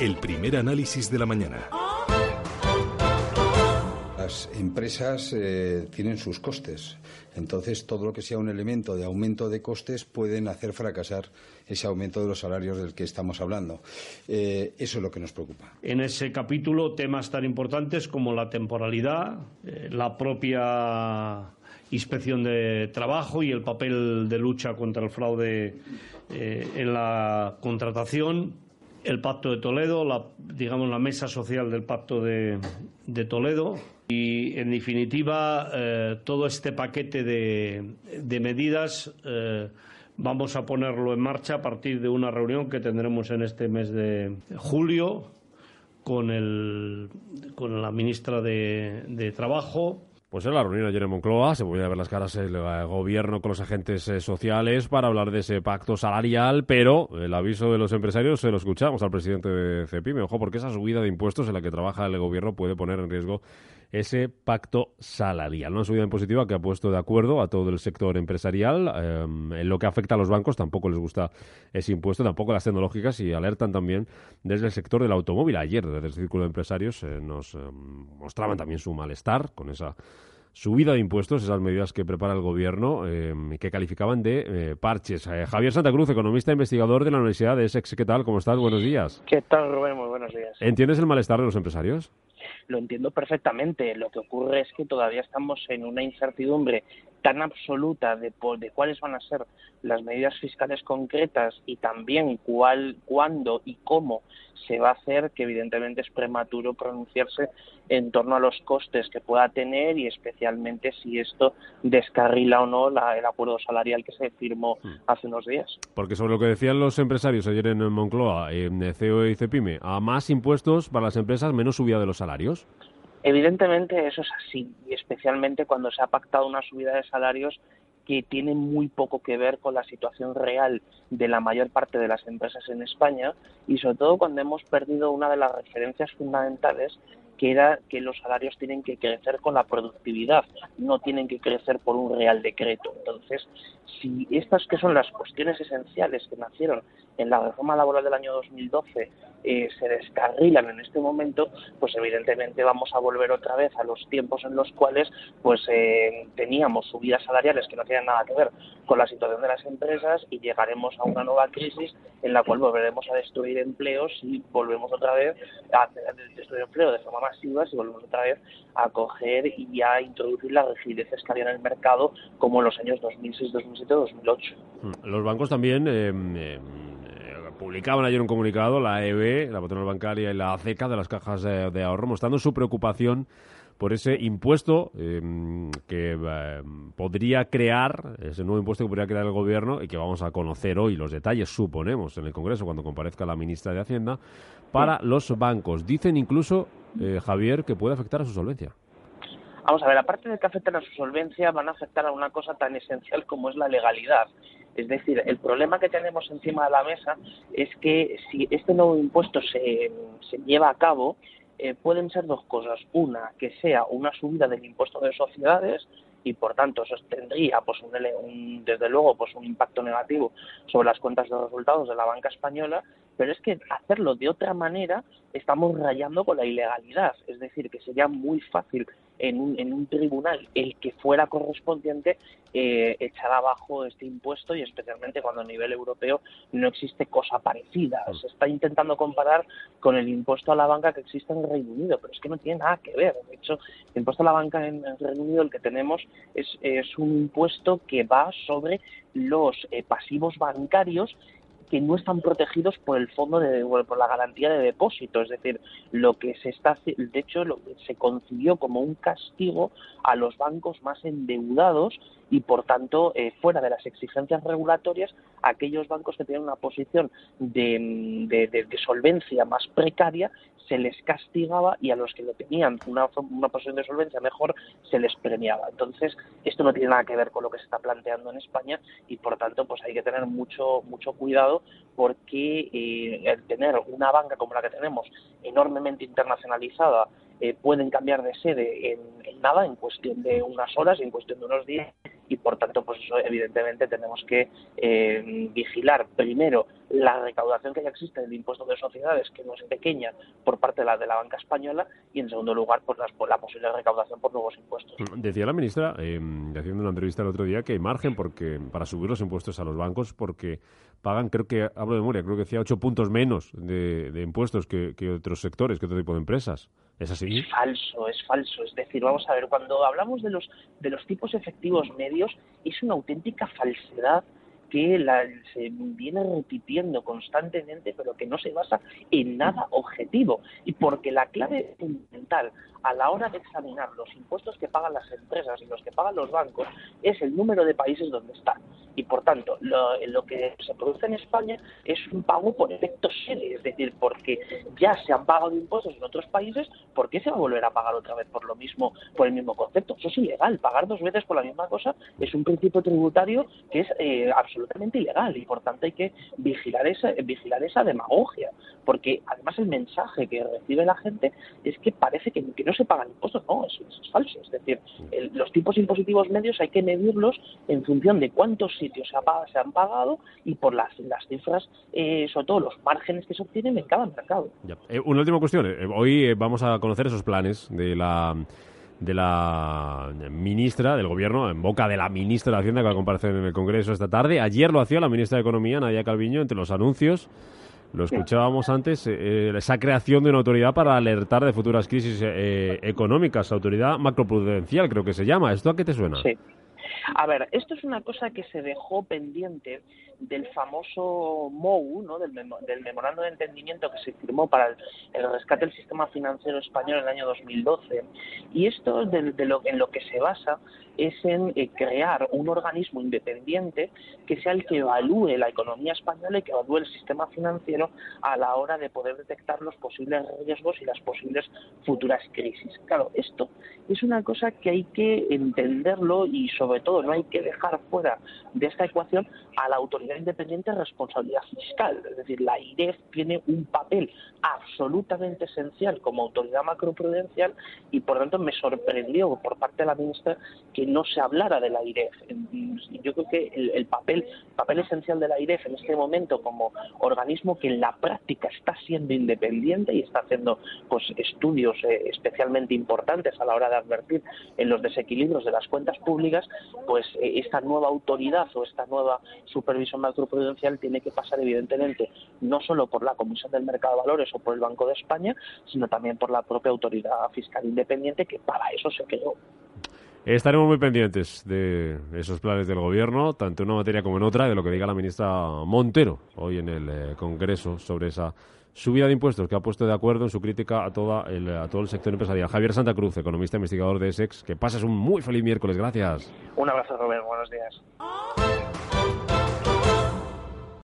El primer análisis de la mañana. Las empresas eh, tienen sus costes. Entonces, todo lo que sea un elemento de aumento de costes pueden hacer fracasar ese aumento de los salarios del que estamos hablando. Eh, eso es lo que nos preocupa. En ese capítulo, temas tan importantes como la temporalidad, eh, la propia inspección de trabajo y el papel de lucha contra el fraude eh, en la contratación, el Pacto de Toledo, la, digamos la mesa social del Pacto de, Toledo. Y, en definitiva, eh, todo este paquete de, medidas eh, vamos a ponerlo en marcha a partir de una reunión que tendremos en este mes de julio con, el, con la ministra de Trabajo pues en la reunión ayer en Moncloa se voy a ver las caras el eh, gobierno con los agentes eh, sociales para hablar de ese pacto salarial, pero el aviso de los empresarios se lo escuchamos al presidente de CEPIME. Ojo, porque esa subida de impuestos en la que trabaja el gobierno puede poner en riesgo ese pacto salarial. Una subida impositiva que ha puesto de acuerdo a todo el sector empresarial. Em, en lo que afecta a los bancos tampoco les gusta ese impuesto, tampoco las tecnológicas y alertan también desde el sector del automóvil. Ayer desde el Círculo de Empresarios eh, nos em, mostraban también su malestar con esa subida de impuestos, esas medidas que prepara el gobierno eh, que calificaban de eh, parches. Eh, Javier Santa Cruz, economista e investigador de la Universidad de Essex, ¿qué tal? ¿Cómo estás? Buenos días. ¿Qué tal, Rubén? Muy buenos días. ¿Entiendes el malestar de los empresarios? Lo entiendo perfectamente. Lo que ocurre es que todavía estamos en una incertidumbre tan absoluta de, de cuáles van a ser las medidas fiscales concretas y también cuál, cuándo y cómo se va a hacer, que evidentemente es prematuro pronunciarse en torno a los costes que pueda tener y especialmente si esto descarrila o no el acuerdo salarial que se firmó hmm. hace unos días. Porque sobre lo que decían los empresarios ayer en Moncloa, en CEO y Cepime, a más impuestos para las empresas, menos subida de los salarios. Evidentemente eso es así, y especialmente cuando se ha pactado una subida de salarios que tiene muy poco que ver con la situación real de la mayor parte de las empresas en España y sobre todo cuando hemos perdido una de las referencias fundamentales que era que los salarios tienen que crecer con la productividad, no tienen que crecer por un real decreto. Entonces, si estas que son las cuestiones esenciales que nacieron en la reforma laboral del año 2012 eh, se descarrilan en este momento, pues evidentemente vamos a volver otra vez a los tiempos en los cuales pues eh, teníamos subidas salariales que no tienen nada que ver con la situación de las empresas y llegaremos a una nueva crisis en la cual volveremos a destruir empleos y volvemos otra vez a destruir empleo de forma y volvemos otra vez a coger y a introducir las rigideces que había en el mercado como en los años 2006, 2007, 2008. Los bancos también eh, publicaban ayer un comunicado, la EB, la patronal bancaria y la ACECA de las cajas de, ahorro, mostrando su preocupación por ese impuesto em, que em, podría crear, ese nuevo impuesto que podría crear el gobierno y que vamos a conocer hoy los detalles, suponemos, en el Congreso cuando comparezca la ministra de Hacienda, para los bancos. Dicen incluso, eh, Javier, que puede afectar a su solvencia. Vamos a ver, aparte de que afecten a su solvencia, van a afectar a una cosa tan esencial como es la legalidad. Es decir, el problema que tenemos encima de la mesa es que si este nuevo impuesto se, se lleva a cabo, eh, pueden ser dos cosas. Una, que sea una subida del impuesto de sociedades y por tanto eso tendría pues un, desde luego pues un impacto negativo sobre las cuentas de resultados de la banca española pero es que hacerlo de otra manera estamos rayando con la ilegalidad. Es decir que sería muy fácil en un, en un tribunal el que fuera correspondiente eh, echar abajo este impuesto y especialmente cuando a nivel europeo no existe cosa parecida. Se está intentando comparar con el impuesto a la banca que existe en el Reino Unido, pero es que no tiene nada que ver. De hecho, el impuesto a la banca en, el Reino Unido el que tenemos es, es un impuesto que va sobre los eh, pasivos bancarios que no están protegidos por el fondo de por la garantía de depósito, es decir, lo que se está de hecho lo que se concibió como un castigo a los bancos más endeudados y por tanto eh, fuera de las exigencias regulatorias aquellos bancos que tienen una posición de, solvencia más precaria se les castigaba y a los que lo tenían una, una posición de solvencia mejor se les premiaba. Entonces, esto no tiene nada que ver con lo que se está planteando en España y por tanto pues hay que tener mucho, mucho cuidado porque eh, el tener una banca como la que tenemos enormemente internacionalizada eh, pueden cambiar de sede en, nada, en cuestión de unas horas, en cuestión de unos días, y por tanto, pues eso evidentemente tenemos que eh, vigilar primero la recaudación que ya existe del impuesto de sociedades, que no es pequeña por parte de la, de la banca española, y en segundo lugar, pues las, la posible recaudación por nuevos impuestos. Decía la ministra, eh, haciendo una entrevista el otro día, que hay margen porque para subir los impuestos a los bancos porque pagan, creo que, hablo de memoria, creo que decía ocho puntos menos de, impuestos que, que otros sectores, que otro tipo de empresas. ¿Es así? Es falso, es falso. Es decir, vamos a ver, cuando hablamos de los, de los tipos efectivos medios, es una auténtica falsedad que la, se viene repitiendo constantemente, pero que no se basa en nada objetivo. Y porque la clave fundamental a la hora de examinar los impuestos que pagan las empresas y los que pagan los bancos es el número de países donde están. Y por tanto, lo, que se produce en España es un pago por efectos serie, es decir, porque ya se han pagado impuestos en otros países, ¿por qué se va a volver a pagar otra vez por lo mismo, por el mismo concepto? Eso es ilegal. Pagar dos veces por la misma cosa es un principio tributario que es eh, absolutamente ilegal y por tanto hay que vigilar esa, vigilar esa demagogia, porque además el mensaje que recibe la gente es que parece que, no se pagan impuestos, no, eso, es falso, es decir, los tipos impositivos medios hay que medirlos en función de cuántos sitios se, se han pagado y por las, las cifras, eh, sobre todo los márgenes que se obtienen en cada mercado. Eh, una última cuestión, eh, hoy vamos a conocer esos planes de la de la ministra del Gobierno, en boca de la ministra de Hacienda que va a comparecer en el Congreso esta tarde. Ayer lo hacía la ministra de Economía, Nadia Calviño, entre los anuncios. Lo escuchábamos antes, eh, eh, esa creación de una autoridad para alertar de futuras crisis eh, económicas, autoridad macroprudencial creo que se llama. ¿Esto a qué te suena? Sí. A ver, esto es una cosa que se dejó pendiente del famoso MOU, ¿no? del, del memorando de entendimiento que se firmó para el, rescate del sistema financiero español en el año 2012. Y esto de, en lo que se basa es en eh, crear un organismo independiente que sea el que evalúe la economía española y que evalúe el sistema financiero a la hora de poder detectar los posibles riesgos y las posibles futuras crisis. Claro, esto es una cosa que hay que entenderlo y sobre todo no hay que dejar fuera de esta ecuación a la autoridad independiente de responsabilidad fiscal. Es decir, la IREF tiene un papel absolutamente esencial como autoridad macroprudencial y por tanto me sorprendió por parte de la ministra que no se hablara de la IREF. Yo creo que el, papel, papel esencial de la IREF en este momento como organismo que en la práctica está siendo independiente y está haciendo pues estudios eh, especialmente importantes a la hora de advertir en los desequilibrios de las cuentas públicas, pues eh, esta nueva autoridad o esta nueva supervisión macroprudencial tiene que pasar evidentemente no solo por la Comisión del Mercado de Valores o por el Banco de España, sino también por la propia autoridad fiscal independiente que para eso se creó. Estaremos muy pendientes de esos planes del Gobierno, tanto en una materia como en otra, de lo que diga la ministra Montero hoy en el eh, Congreso sobre esa subida de impuestos que ha puesto de acuerdo en su crítica a, toda el, a todo el sector empresarial. Javier Santa Cruz, economista e investigador de ESEX, que pases un muy feliz miércoles. Gracias. Un abrazo, Rubén. Buenos días.